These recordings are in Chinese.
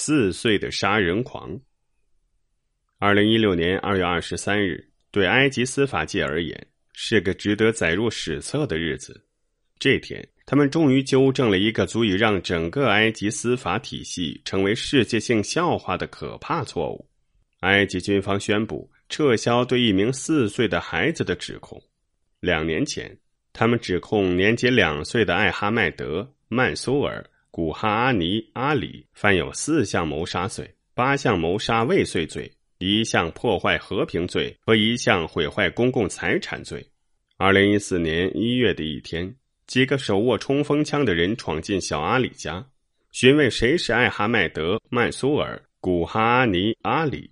四岁的杀人狂。二零一六年二月二十三日，对埃及司法界而言是个值得载入史册的日子。这天，他们终于纠正了一个足以让整个埃及司法体系成为世界性笑话的可怕错误。埃及军方宣布撤销对一名四岁的孩子的指控。两年前，他们指控年仅两岁的艾哈迈德·曼苏尔。古哈阿尼阿里犯有四项谋杀罪、八项谋杀未遂罪、一项破坏和平罪和一项毁坏公共财产罪。二零一四年一月的一天，几个手握冲锋枪的人闯进小阿里家，询问谁是艾哈迈德·曼苏尔·古哈阿尼阿里。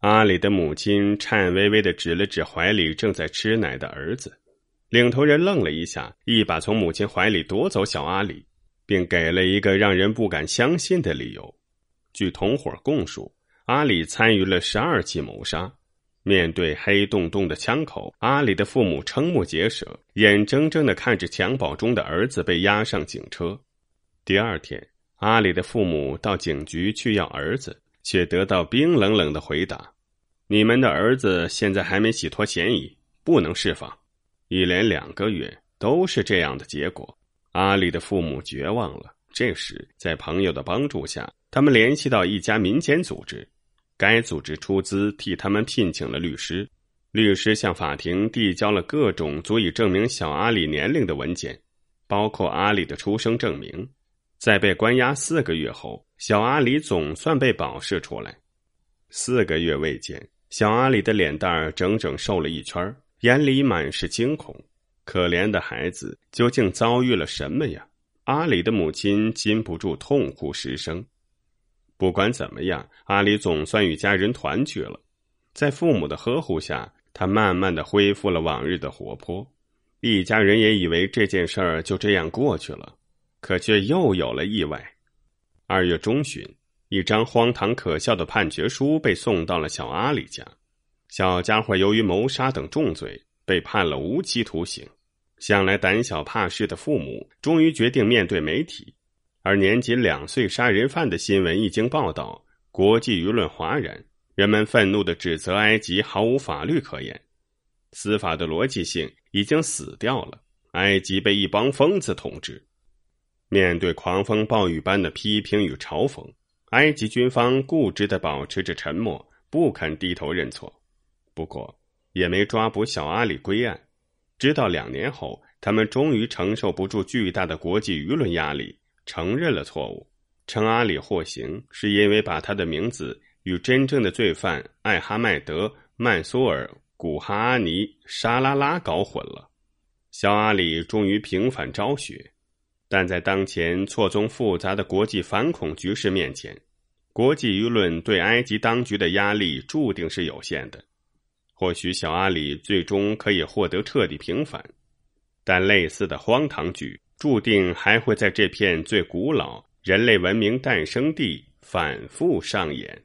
阿里的母亲颤巍巍地指了指怀里正在吃奶的儿子，领头人愣了一下，一把从母亲怀里夺走小阿里。并给了一个让人不敢相信的理由。据同伙供述，阿里参与了十二起谋杀。面对黑洞洞的枪口，阿里的父母瞠目结舌，眼睁睁的看着襁褓中的儿子被押上警车。第二天，阿里的父母到警局去要儿子，却得到冰冷冷的回答：“你们的儿子现在还没洗脱嫌疑，不能释放。”一连两个月都是这样的结果。阿里的父母绝望了。这时，在朋友的帮助下，他们联系到一家民间组织，该组织出资替他们聘请了律师。律师向法庭递交了各种足以证明小阿里年龄的文件，包括阿里的出生证明。在被关押四个月后，小阿里总算被保释出来。四个月未见，小阿里的脸蛋儿整整瘦了一圈，眼里满是惊恐。可怜的孩子究竟遭遇了什么呀？阿里的母亲禁不住痛哭失声。不管怎么样，阿里总算与家人团聚了。在父母的呵护下，他慢慢的恢复了往日的活泼。一家人也以为这件事儿就这样过去了，可却又有了意外。二月中旬，一张荒唐可笑的判决书被送到了小阿里家。小家伙由于谋杀等重罪，被判了无期徒刑。向来胆小怕事的父母终于决定面对媒体，而年仅两岁杀人犯的新闻一经报道，国际舆论哗然，人们愤怒的指责埃及毫无法律可言，司法的逻辑性已经死掉了，埃及被一帮疯子统治。面对狂风暴雨般的批评与嘲讽，埃及军方固执的保持着沉默，不肯低头认错，不过也没抓捕小阿里归案。直到两年后，他们终于承受不住巨大的国际舆论压力，承认了错误，称阿里获刑是因为把他的名字与真正的罪犯艾哈迈德·曼苏尔·古哈阿尼·沙拉拉搞混了。小阿里终于平反昭雪，但在当前错综复杂的国际反恐局势面前，国际舆论对埃及当局的压力注定是有限的。或许小阿里最终可以获得彻底平反，但类似的荒唐剧注定还会在这片最古老人类文明诞生地反复上演。